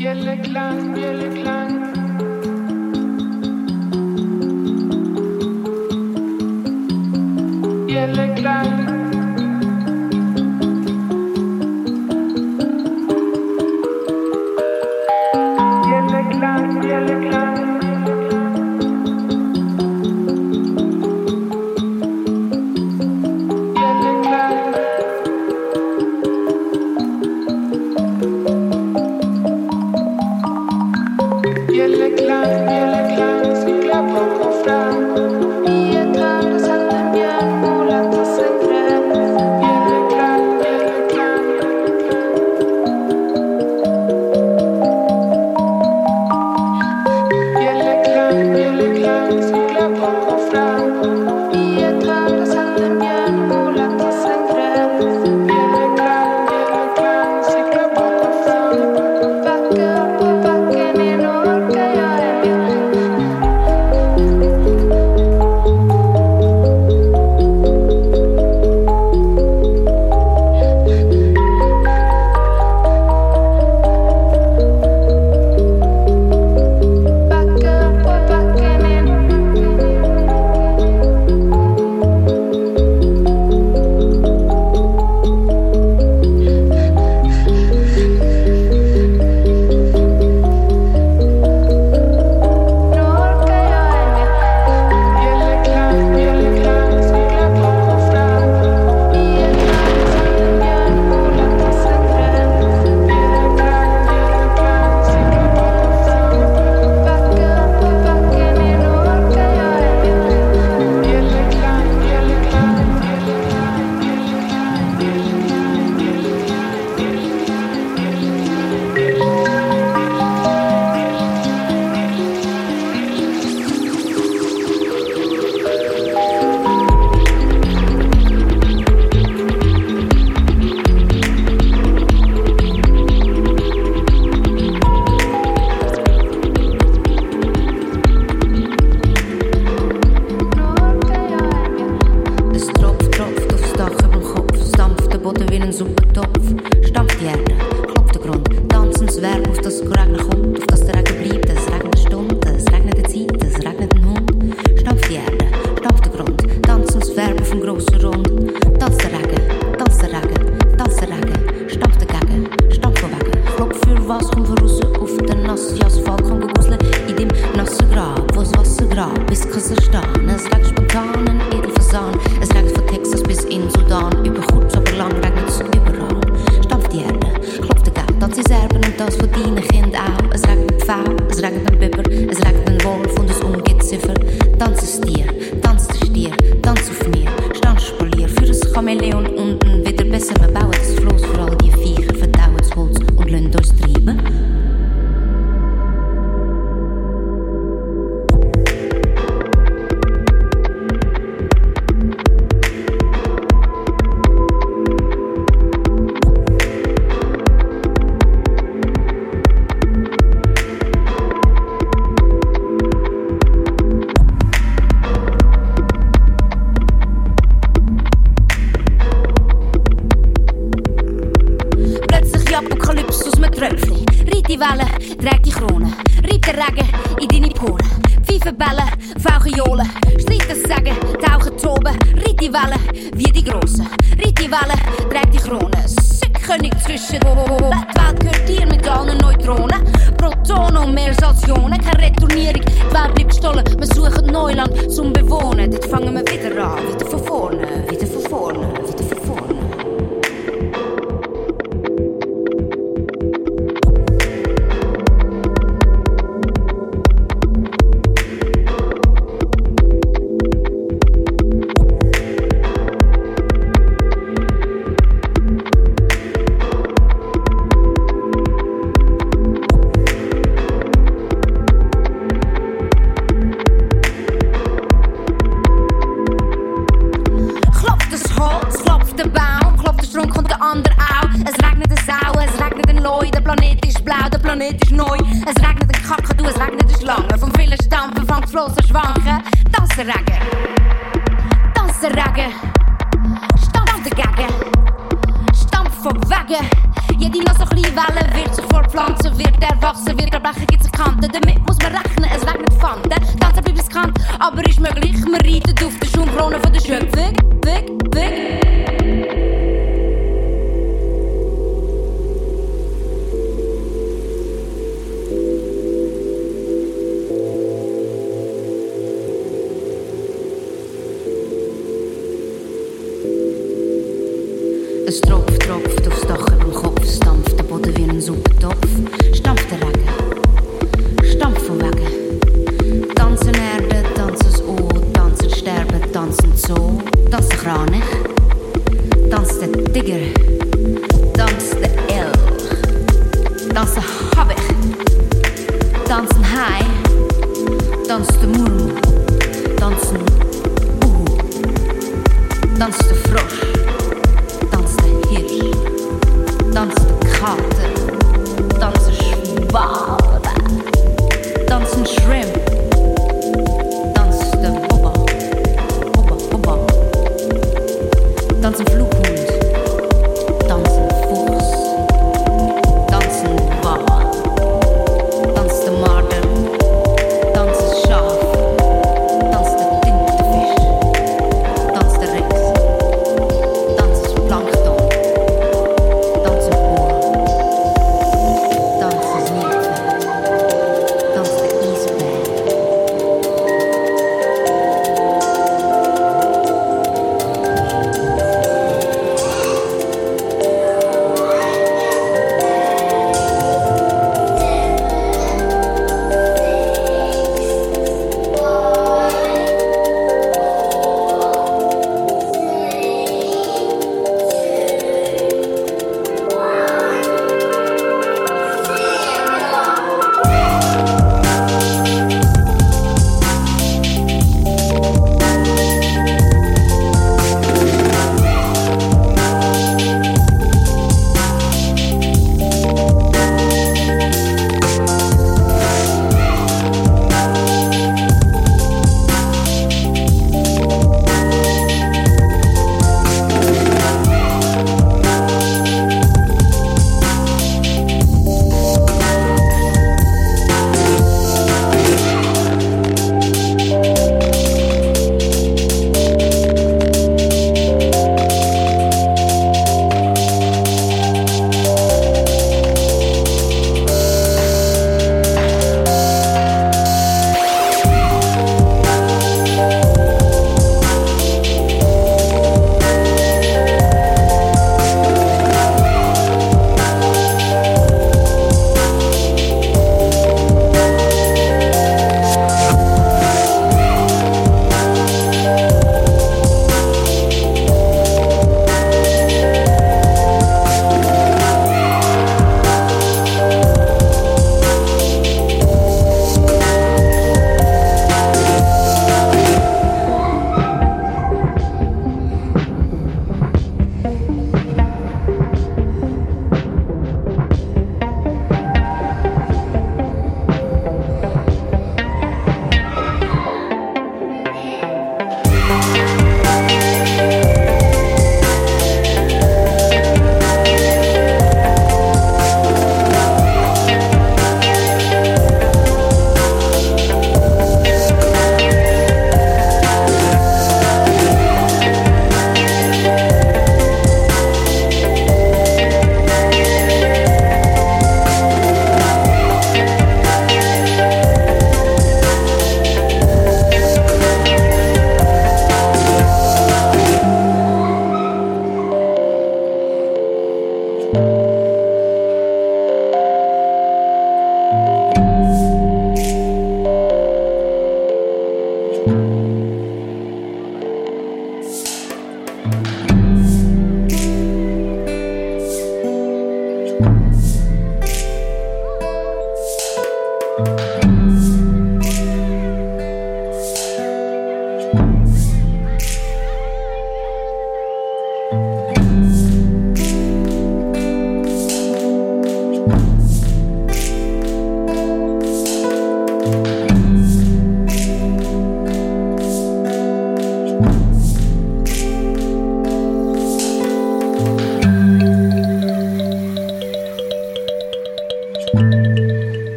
Yellow klang, Yellow klang. Yellow klang. Es tropft, tropft aufs Dach dem Kopf, es dampft der Boden wie ein Suppentopf. Stampft der Regen, stampft vom Wegen. Tanzen Erde, tanzen O, tanzen Sterben, tanzen Zoo. Tanzen Kranich, tanzt der Tiger, tanzt der Elch. Tanzen Habbig, tanzen Hai, tanzt der Murmel, tanzen Uhu, tanzt der Frosch. Dans der Kater, dans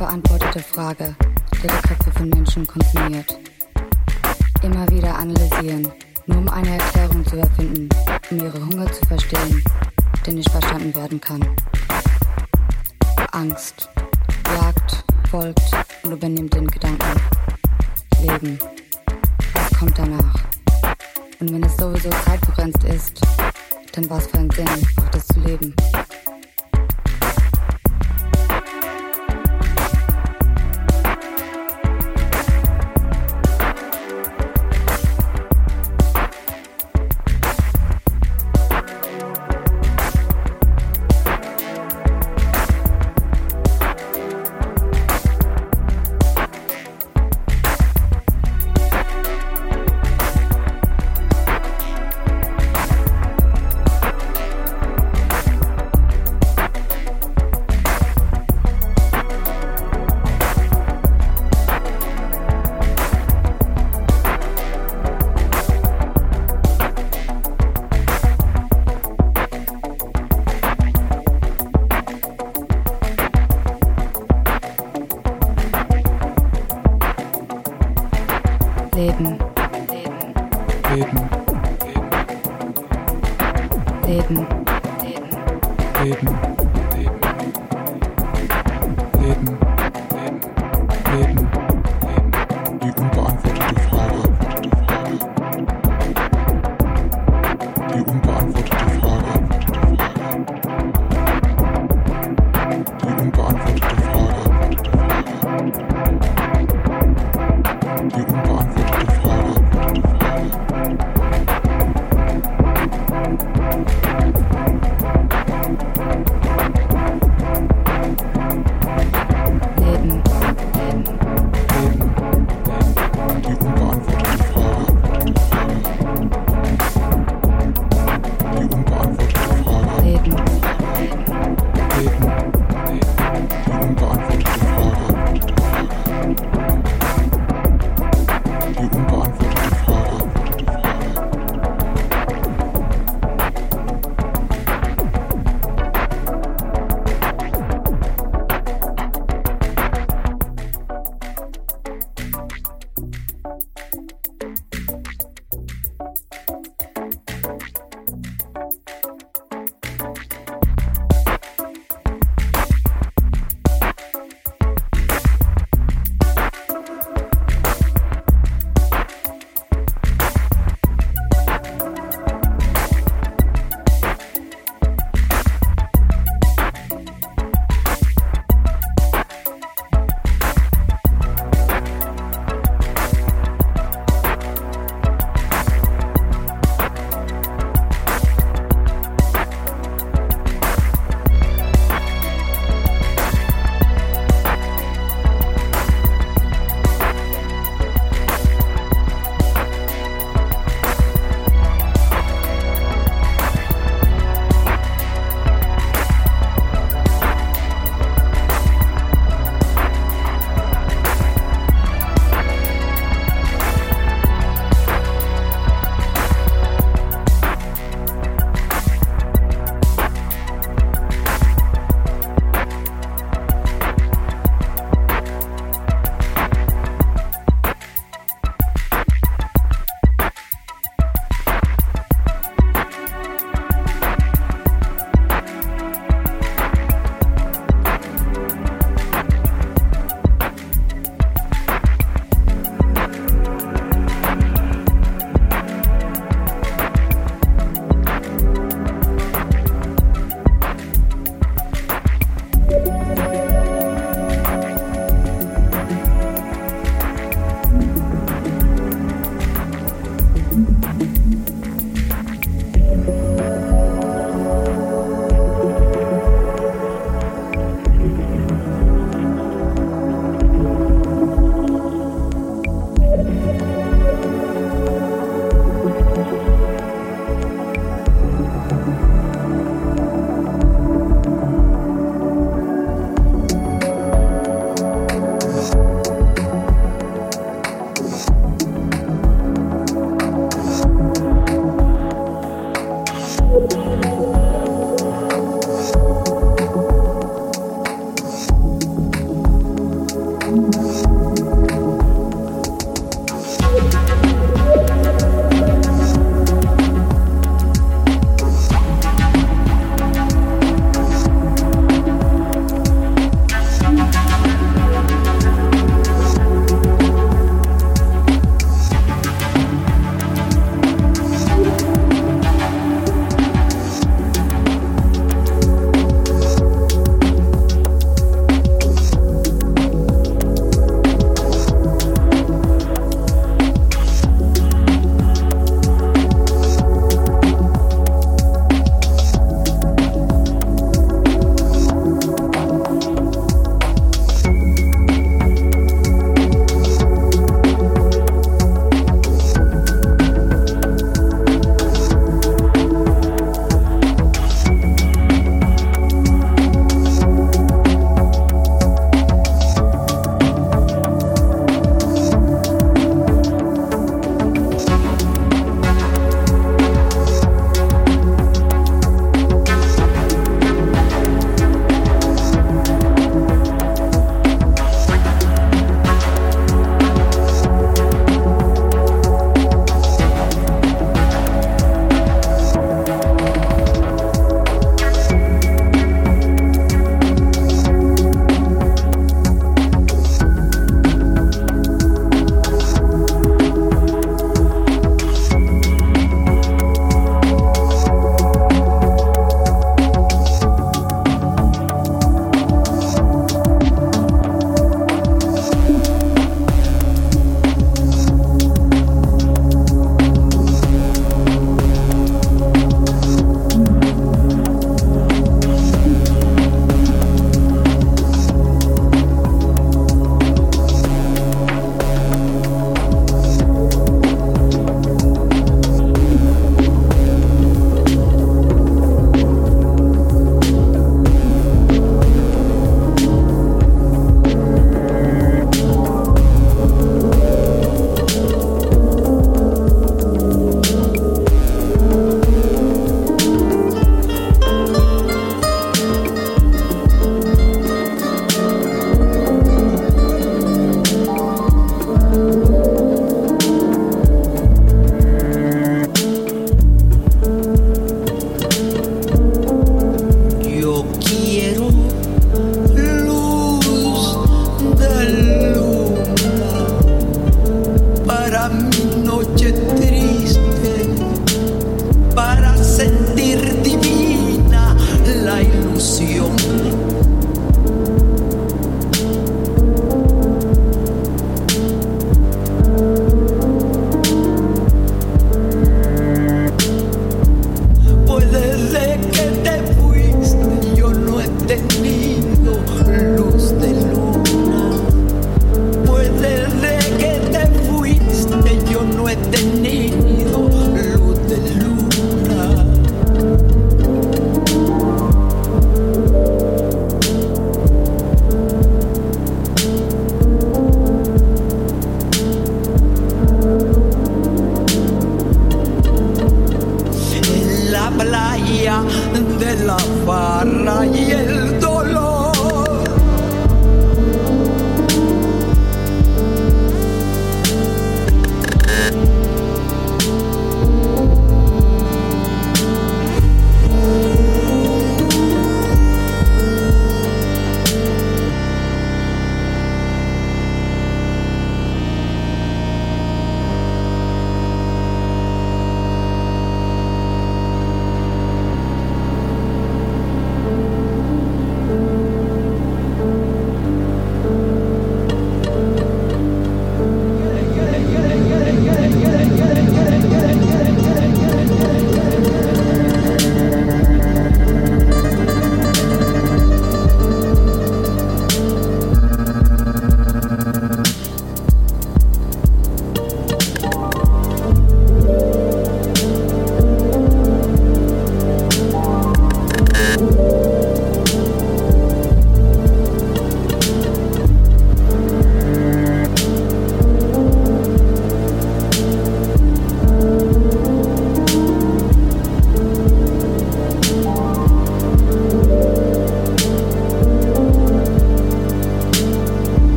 unbeantwortete Frage, die die Köpfe von Menschen konsumiert. Immer wieder analysieren, nur um eine Erklärung zu erfinden, um ihre Hunger zu verstehen, der nicht verstanden werden kann. Angst, jagt, folgt und übernimmt den Gedanken. Leben. Was kommt danach? Und wenn es sowieso zeitbegrenzt ist, dann was für ein Sinn macht es zu leben? Leben,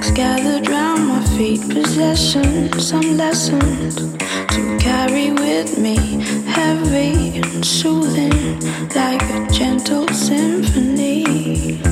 Flags gathered round my feet, possessions, some lessons to carry with me, heavy and soothing, like a gentle symphony.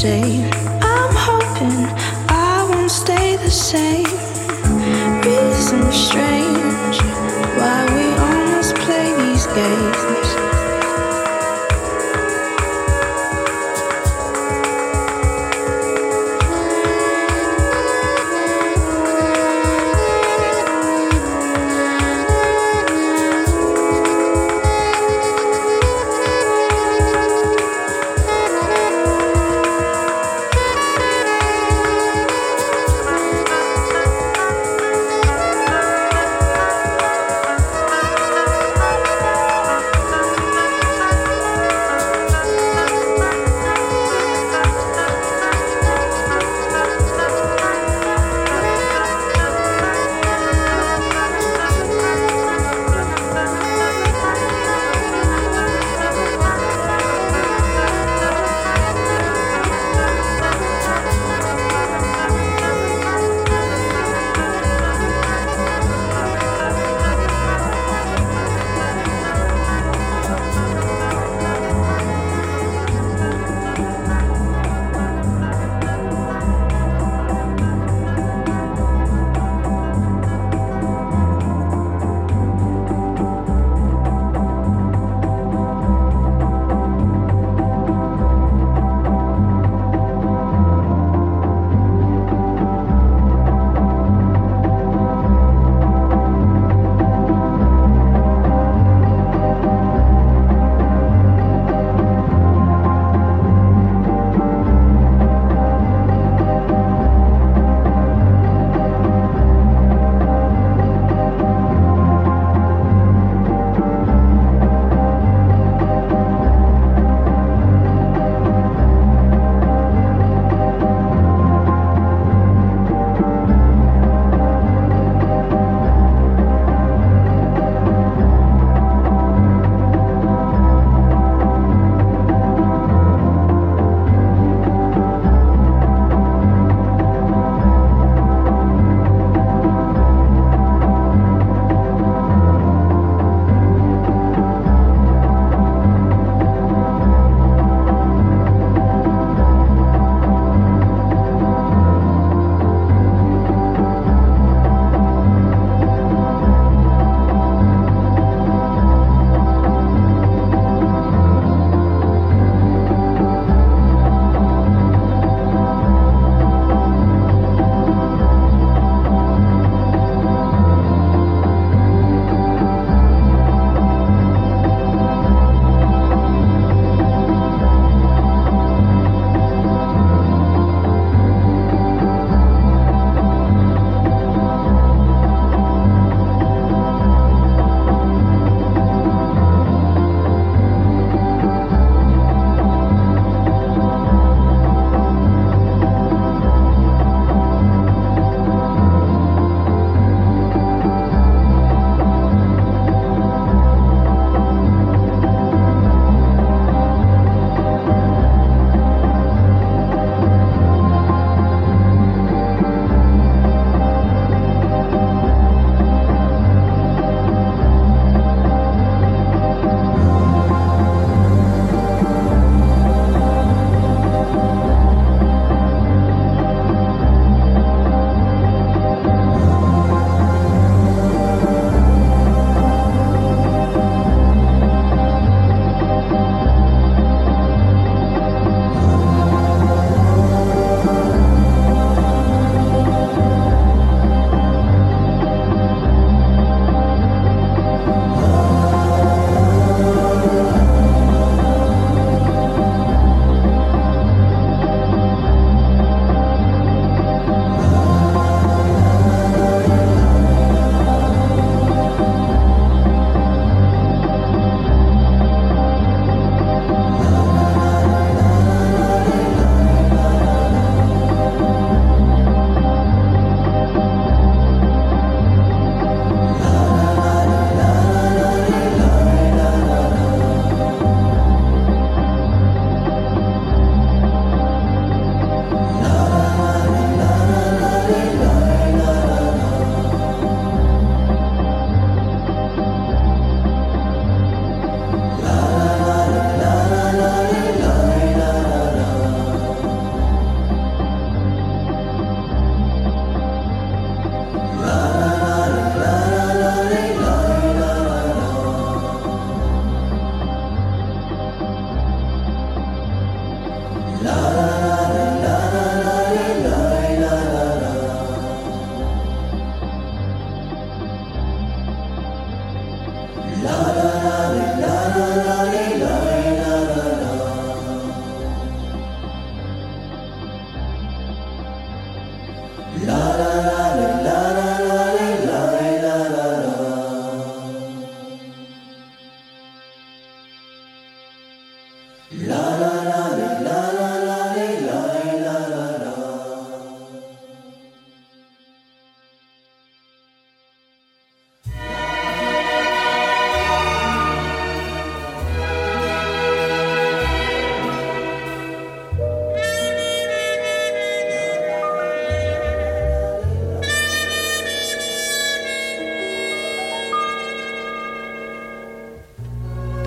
谁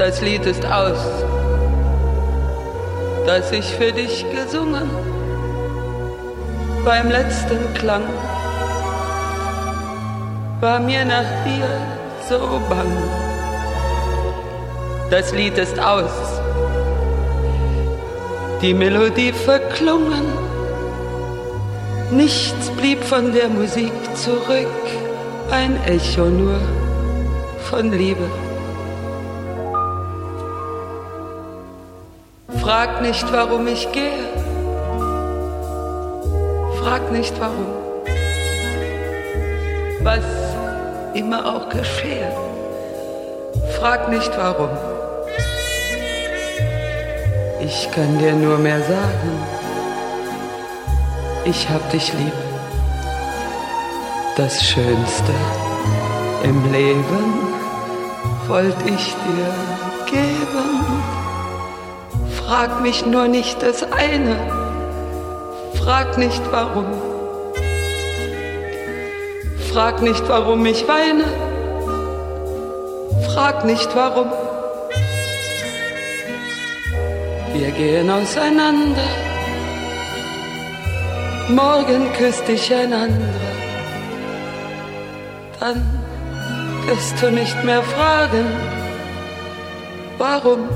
Das Lied ist aus, das ich für dich gesungen beim letzten Klang war mir nach dir so bang. Das Lied ist aus, die Melodie verklungen, nichts blieb von der Musik zurück, ein Echo nur von Liebe. Frag nicht, warum ich gehe. Frag nicht, warum. Was immer auch geschehe. Frag nicht, warum. Ich kann dir nur mehr sagen, ich hab dich lieb. Das Schönste im Leben wollte ich dir geben. Frag mich nur nicht das eine, frag nicht warum. Frag nicht, warum ich weine, frag nicht warum. Wir gehen auseinander, morgen küsst dich ein anderer. Dann wirst du nicht mehr fragen, warum.